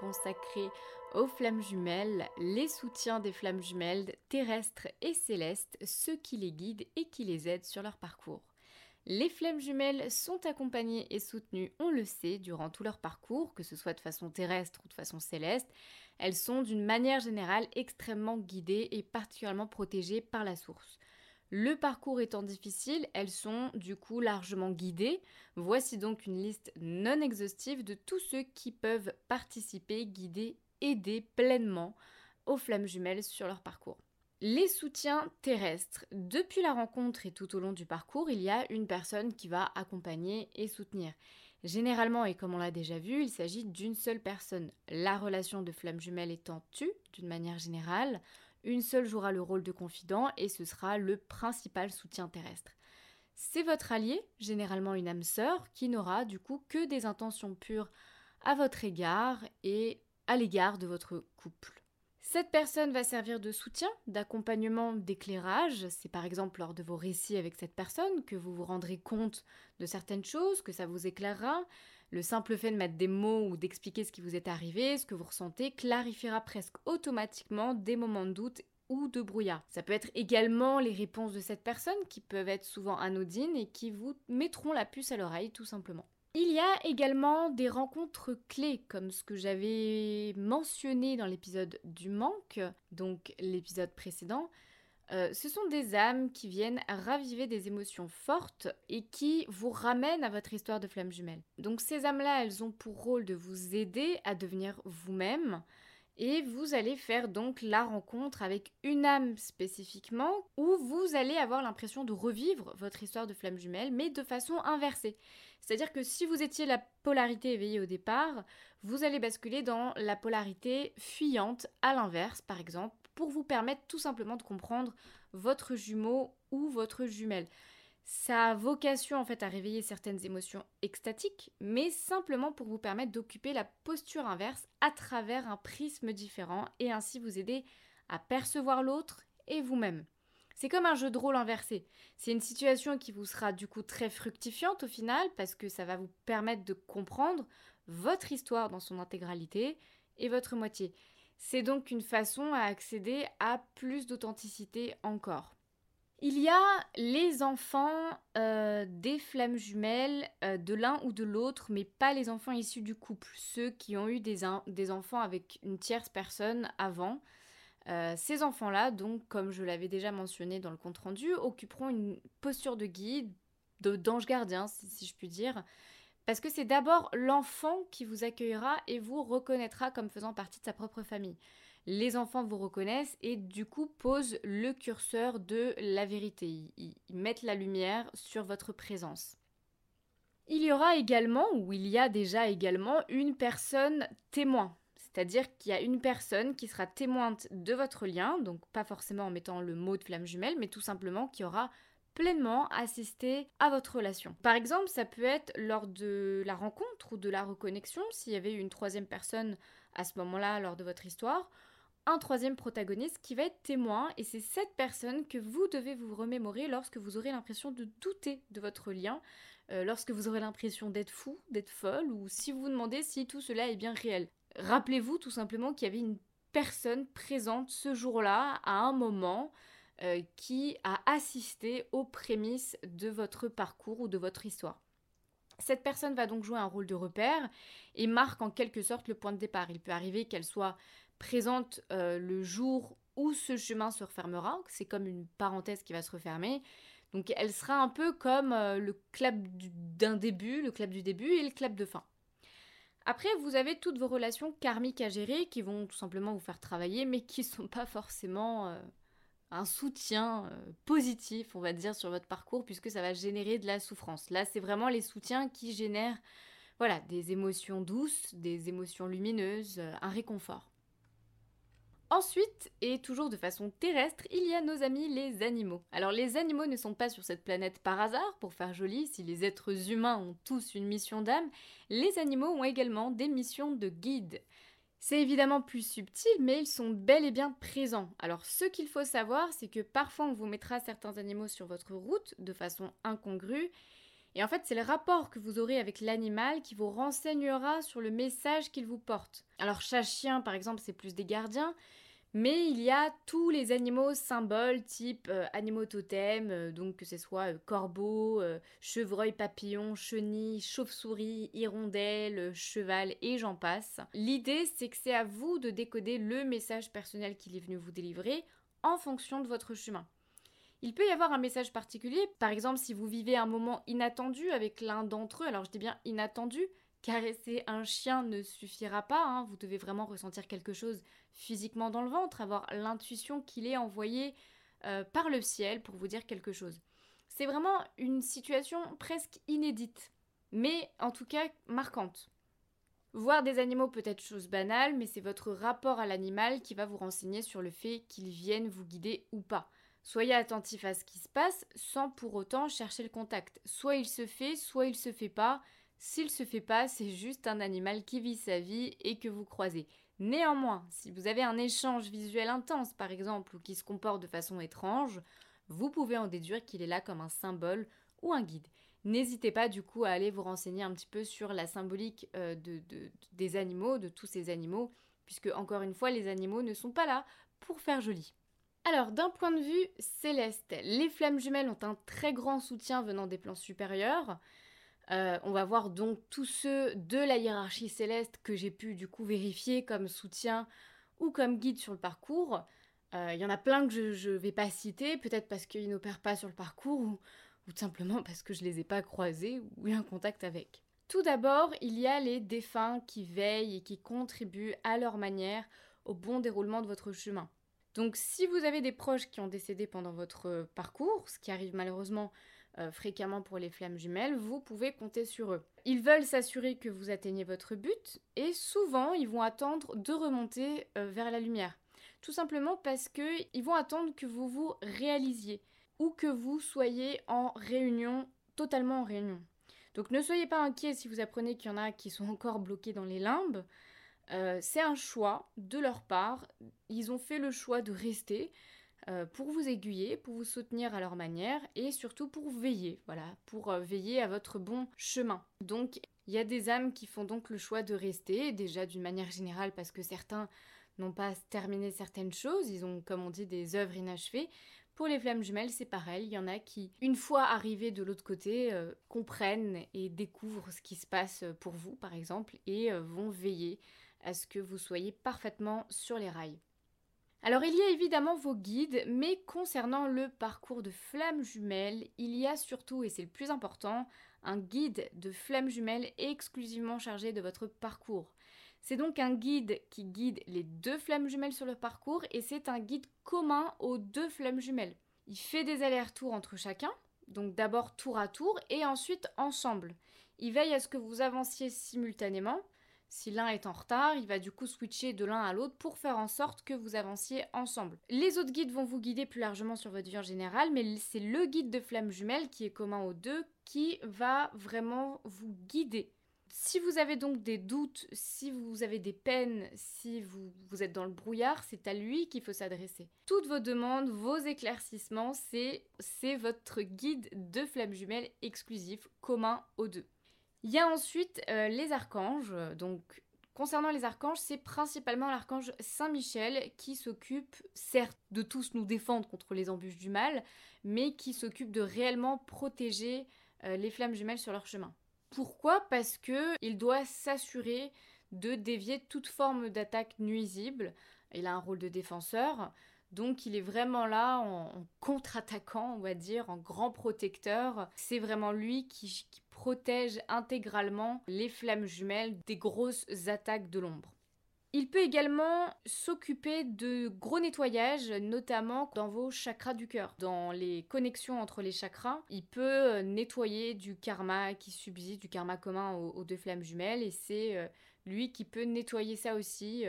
Consacré aux flammes jumelles, les soutiens des flammes jumelles terrestres et célestes, ceux qui les guident et qui les aident sur leur parcours. Les flammes jumelles sont accompagnées et soutenues, on le sait, durant tout leur parcours, que ce soit de façon terrestre ou de façon céleste. Elles sont d'une manière générale extrêmement guidées et particulièrement protégées par la source. Le parcours étant difficile, elles sont du coup largement guidées. Voici donc une liste non exhaustive de tous ceux qui peuvent participer, guider, aider pleinement aux flammes jumelles sur leur parcours. Les soutiens terrestres. Depuis la rencontre et tout au long du parcours, il y a une personne qui va accompagner et soutenir. Généralement, et comme on l'a déjà vu, il s'agit d'une seule personne. La relation de flamme jumelle étant tue, d'une manière générale, une seule jouera le rôle de confident et ce sera le principal soutien terrestre. C'est votre allié, généralement une âme sœur, qui n'aura du coup que des intentions pures à votre égard et à l'égard de votre couple. Cette personne va servir de soutien, d'accompagnement, d'éclairage. C'est par exemple lors de vos récits avec cette personne que vous vous rendrez compte de certaines choses, que ça vous éclairera. Le simple fait de mettre des mots ou d'expliquer ce qui vous est arrivé, ce que vous ressentez, clarifiera presque automatiquement des moments de doute ou de brouillard. Ça peut être également les réponses de cette personne qui peuvent être souvent anodines et qui vous mettront la puce à l'oreille tout simplement. Il y a également des rencontres clés, comme ce que j'avais mentionné dans l'épisode du manque, donc l'épisode précédent, euh, ce sont des âmes qui viennent raviver des émotions fortes et qui vous ramènent à votre histoire de flamme jumelle. Donc ces âmes-là, elles ont pour rôle de vous aider à devenir vous-même et vous allez faire donc la rencontre avec une âme spécifiquement où vous allez avoir l'impression de revivre votre histoire de flamme jumelle mais de façon inversée. C'est-à-dire que si vous étiez la polarité éveillée au départ, vous allez basculer dans la polarité fuyante à l'inverse par exemple pour vous permettre tout simplement de comprendre votre jumeau ou votre jumelle. Ça a vocation en fait à réveiller certaines émotions extatiques, mais simplement pour vous permettre d'occuper la posture inverse à travers un prisme différent et ainsi vous aider à percevoir l'autre et vous-même. C'est comme un jeu de rôle inversé. C'est une situation qui vous sera du coup très fructifiante au final parce que ça va vous permettre de comprendre votre histoire dans son intégralité et votre moitié. C'est donc une façon à accéder à plus d'authenticité encore. Il y a les enfants euh, des flammes jumelles euh, de l'un ou de l'autre, mais pas les enfants issus du couple, ceux qui ont eu des, enfants avec une tierce personne avant. Euh, ces enfants-là, donc, comme je l'avais déjà mentionné dans le compte-rendu, occuperont une posture de guide, d'ange gardien, si, je puis dire, parce que c'est d'abord l'enfant qui vous accueillera et vous reconnaîtra comme faisant partie de sa propre famille. Les enfants vous reconnaissent et du coup posent le curseur de la vérité. Ils, mettent la lumière sur votre présence. Il y aura également, ou il y a déjà également, une personne témoin. C'est-à-dire qu'il y a une personne qui sera témointe de votre lien, donc pas forcément en mettant le mot de flamme jumelle, mais tout simplement qui aura pleinement assister à votre relation. Par exemple, ça peut être lors de la rencontre ou de la reconnexion, s'il y avait une troisième personne à ce moment-là lors de votre histoire, un troisième protagoniste qui va être témoin et c'est cette personne que vous devez vous remémorer lorsque vous aurez l'impression de douter de votre lien, euh, lorsque vous aurez l'impression d'être fou, d'être folle ou si vous vous demandez si tout cela est bien réel. Rappelez-vous tout simplement qu'il y avait une personne présente ce jour-là à un moment euh, qui a assisté aux prémices de votre parcours ou de votre histoire. Cette personne va donc jouer un rôle de repère et marque en quelque sorte le point de départ. Il peut arriver qu'elle soit présente euh, le jour où ce chemin se refermera, c'est comme une parenthèse qui va se refermer. Donc elle sera un peu comme euh, le clap d'un début, le clap du début et le clap de fin. Après, vous avez toutes vos relations karmiques à gérer qui vont tout simplement vous faire travailler, mais qui ne sont pas forcément un soutien euh, positif, on va dire, sur votre parcours, puisque ça va générer de la souffrance. Là, c'est vraiment les soutiens qui génèrent voilà, des émotions douces, des émotions lumineuses, euh, un réconfort. Ensuite, et toujours de façon terrestre, il y a nos amis les animaux. Alors les animaux ne sont pas sur cette planète par hasard, pour faire joli, si les êtres humains ont tous une mission d'âme, les animaux ont également des missions de guide. C'est évidemment plus subtil, mais ils sont bel et bien présents. Alors ce qu'il faut savoir, c'est que parfois on vous mettra certains animaux sur votre route de façon incongrue, Et en fait, c'est le rapport que vous aurez avec l'animal qui vous renseignera sur le message qu'il vous porte. Alors, chat-chien, par exemple, c'est plus des gardiens, mais il y a tous les animaux symboles type euh, animaux totems, euh, donc que ce soit euh, corbeau, chevreuil, papillon, chenille, chauve-souris, hirondelle, cheval et j'en passe. L'idée c'est que c'est à vous de décoder le message personnel qu'il est venu vous délivrer en fonction de votre chemin. Il peut y avoir un message particulier, par exemple si vous vivez un moment inattendu avec l'un d'entre eux, alors je dis bien inattendu, caresser un chien ne suffira pas, hein. vous devez vraiment ressentir quelque chose physiquement dans le ventre, avoir l'intuition qu'il est envoyé euh, par le ciel pour vous dire quelque chose. C'est vraiment une situation presque inédite, mais en tout cas marquante. Voir des animaux peut être chose banale, mais c'est votre rapport à l'animal qui va vous renseigner sur le fait qu'il vienne vous guider ou pas. Soyez attentif à ce qui se passe sans pour autant chercher le contact. Soit il se fait, soit il se fait pas. S'il se fait pas, c'est juste un animal qui vit sa vie et que vous croisez. Néanmoins, si vous avez un échange visuel intense par exemple ou qui se comporte de façon étrange, vous pouvez en déduire qu'il est là comme un symbole ou un guide. N'hésitez pas du coup à aller vous renseigner un petit peu sur la symbolique euh, des animaux, de tous ces animaux, puisque encore une fois, les animaux ne sont pas là pour faire joli. Alors, d'un point de vue céleste, les flammes jumelles ont un très grand soutien venant des plans supérieurs. Euh, on va voir donc tous ceux de la hiérarchie céleste que j'ai pu du coup vérifier comme soutien ou comme guide sur le parcours. Euh, il y en a plein que je ne vais pas citer, peut-être parce qu'ils n'opèrent pas sur le parcours ou, ou, simplement parce que je ne les ai pas croisés ou eu un contact avec. Tout d'abord, il y a les défunts qui veillent et qui contribuent à leur manière au bon déroulement de votre chemin. Donc si vous avez des proches qui ont décédé pendant votre parcours, ce qui arrive malheureusement euh, fréquemment pour les flammes jumelles, vous pouvez compter sur eux. Ils veulent s'assurer que vous atteignez votre but et souvent ils vont attendre de remonter euh, vers la lumière. Tout simplement parce qu'ils vont attendre que vous vous réalisiez ou que vous soyez en réunion, totalement en réunion. Donc ne soyez pas inquiets si vous apprenez qu'il y en a qui sont encore bloqués dans les limbes. Euh, c'est un choix de leur part. Ils ont fait le choix de rester euh, pour vous aiguiller, pour vous soutenir à leur manière et surtout pour veiller, voilà, pour euh, veiller à votre bon chemin. Donc il y a des âmes qui font donc le choix de rester, déjà d'une manière générale parce que certains n'ont pas terminé certaines choses, ils ont comme on dit des œuvres inachevées. Pour les flammes jumelles, c'est pareil, il y en a qui, une fois arrivés de l'autre côté, comprennent et découvrent ce qui se passe pour vous, par exemple, et vont veiller à ce que vous soyez parfaitement sur les rails. Alors il y a évidemment vos guides, mais concernant le parcours de flammes jumelles, il y a surtout, et c'est le plus important, un guide de flammes jumelles exclusivement chargé de votre parcours. C'est donc un guide qui guide les deux flammes jumelles sur le parcours et c'est un guide commun aux deux flammes jumelles. Il fait des allers-retours entre chacun, donc d'abord tour à tour et ensuite ensemble. Il veille à ce que vous avanciez simultanément, si l'un est en retard, il va du coup switcher de l'un à l'autre pour faire en sorte que vous avanciez ensemble. Les autres guides vont vous guider plus largement sur votre vie en général, mais c'est le guide de flamme jumelle qui est commun aux deux qui va vraiment vous guider. Si vous avez donc des doutes, si vous avez des peines, si vous, vous êtes dans le brouillard, c'est à lui qu'il faut s'adresser. Toutes vos demandes, vos éclaircissements, c'est votre guide de flamme jumelle exclusif, commun aux deux. Il y a ensuite euh, les archanges. Concernant les archanges, c'est principalement l'archange Saint-Michel qui s'occupe, certes, de tous nous défendre contre les embûches du mal, mais qui s'occupe de réellement protéger euh, les flammes jumelles sur leur chemin. Pourquoi? Parce que il doit s'assurer de dévier toute forme d'attaque nuisible. Il a un rôle de défenseur. Donc il est vraiment là en, contre-attaquant, on va dire, en grand protecteur. C'est vraiment lui qui, protège intégralement les flammes jumelles des grosses attaques de l'ombre. Il peut également s'occuper de gros nettoyages, notamment dans vos chakras du cœur. Dans les connexions entre les chakras, il peut nettoyer du karma qui subsiste, du karma commun aux, deux flammes jumelles, et c'est euh, lui qui peut nettoyer ça aussi.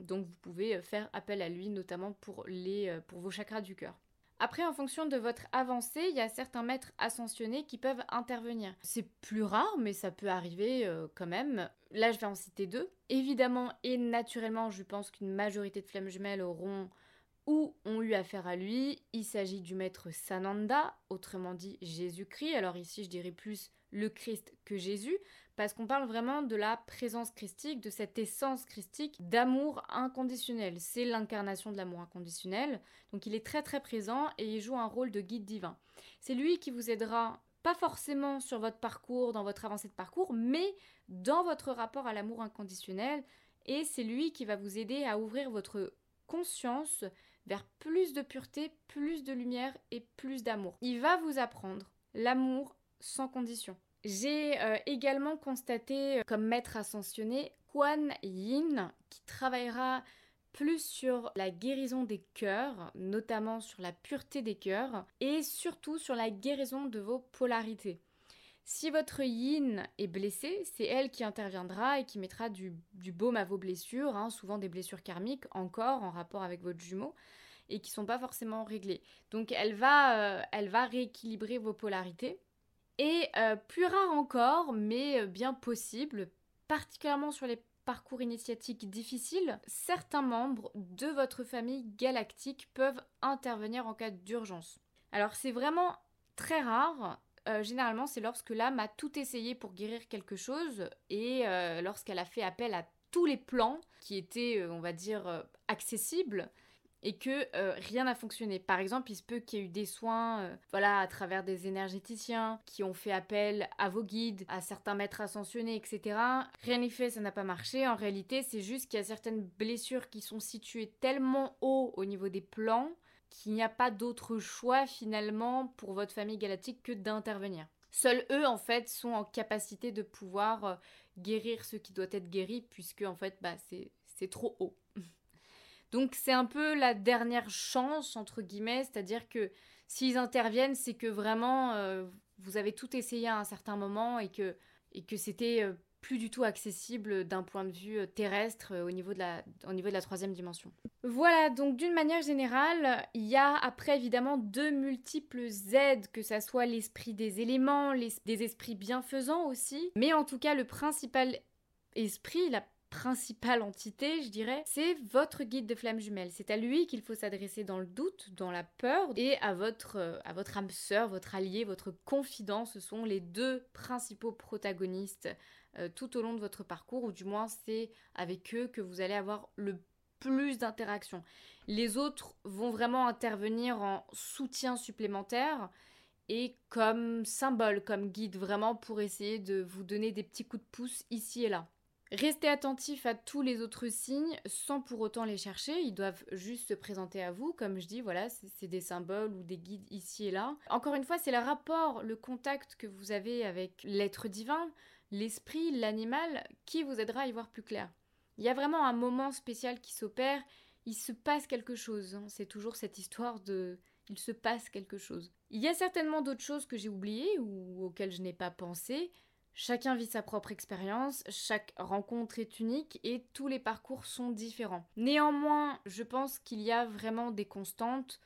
Euh, donc vous pouvez faire appel à lui, notamment euh, pour vos chakras du cœur. Après, en fonction de votre avancée, il y a certains maîtres ascensionnés qui peuvent intervenir. C'est plus rare, mais ça peut arriver euh, quand même. Là, je vais en citer deux. Évidemment et naturellement, je pense qu'une majorité de flammes jumelles auront ou ont eu affaire à lui. Il s'agit du maître Sananda, autrement dit Jésus-Christ. Alors ici, je dirais plus le Christ que Jésus, parce qu'on parle vraiment de la présence christique, de cette essence christique d'amour inconditionnel. C'est l'incarnation de l'amour inconditionnel. Donc il est très très présent et il joue un rôle de guide divin. C'est lui qui vous aidera pas forcément sur votre parcours, dans votre avancée de parcours, mais dans votre rapport à l'amour inconditionnel. Et c'est lui qui va vous aider à ouvrir votre conscience vers plus de pureté, plus de lumière et plus d'amour. Il va vous apprendre l'amour sans condition. J'ai euh, également constaté euh, comme maître ascensionné Kuan Yin qui travaillera plus sur la guérison des cœurs, notamment sur la pureté des cœurs, et surtout sur la guérison de vos polarités. Si votre yin est blessé, c'est elle qui interviendra et qui mettra du, baume à vos blessures, hein, souvent des blessures karmiques encore en rapport avec votre jumeau, et qui sont pas forcément réglées. Donc elle va, euh, elle va rééquilibrer vos polarités. Et euh, plus rare encore, mais euh, bien possible, particulièrement sur les parcours initiatiques difficiles, certains membres de votre famille galactique peuvent intervenir en cas d'urgence. Alors c'est vraiment très rare. Euh, généralement, c'est lorsque l'âme a tout essayé pour guérir quelque chose et lorsqu'elle a fait appel à tous les plans qui étaient, on va dire, accessibles et que euh, rien n'a fonctionné. Par exemple, il se peut qu'il y ait eu des soins euh, voilà, à travers des énergéticiens qui ont fait appel à vos guides, à certains maîtres ascensionnés, etc. Rien n'est fait, ça n'a pas marché. En réalité, c'est juste qu'il y a certaines blessures qui sont situées tellement haut au niveau des plans qu'il n'y a pas d'autre choix finalement pour votre famille galactique que d'intervenir. Seuls eux, en fait, sont en capacité de pouvoir euh, guérir ce qui doit être guéri, puisque, en fait, bah, c'est trop haut. Donc c'est un peu la dernière chance, entre guillemets, c'est-à-dire que s'ils interviennent, c'est que vraiment euh, vous avez tout essayé à un certain moment et que, et que c'était euh, plus du tout accessible d'un point de vue euh, terrestre au, niveau de la, au niveau de la troisième dimension. Voilà, donc d'une manière générale, il y a après évidemment deux multiples aides, que ça soit l'esprit des éléments, les, des esprits bienfaisants aussi, mais en tout cas le principal esprit, la principale entité, je dirais, c'est votre guide de flamme jumelle. C'est à lui qu'il faut s'adresser dans le doute, dans la peur, et à votre, euh, à votre âme sœur, votre allié, votre confident. Ce sont les deux principaux protagonistes euh, tout au long de votre parcours, ou du moins c'est avec eux que vous allez avoir le plus d'interactions. Les autres vont vraiment intervenir en soutien supplémentaire et comme symbole, comme guide, vraiment pour essayer de vous donner des petits coups de pouce ici et là. Restez attentif à tous les autres signes sans pour autant les chercher. Ils doivent juste se présenter à vous. Comme je dis, voilà, c'est des symboles ou des guides ici et là. Encore une fois, c'est le rapport, le contact que vous avez avec l'être divin, l'esprit, l'animal, qui vous aidera à y voir plus clair. Il y a vraiment un moment spécial qui s'opère. Il se passe quelque chose. Hein. C'est toujours cette histoire de il se passe quelque chose. Il y a certainement d'autres choses que j'ai oubliées ou auxquelles je n'ai pas pensé, Chacun vit sa propre expérience, chaque rencontre est unique et tous les parcours sont différents. Néanmoins, je pense qu'il y a vraiment des constantes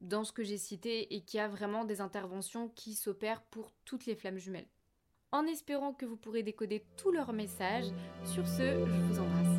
dans ce que j'ai cité et qu'il y a vraiment des interventions qui s'opèrent pour toutes les flammes jumelles. En espérant que vous pourrez décoder tous leurs messages, sur ce, je vous embrasse.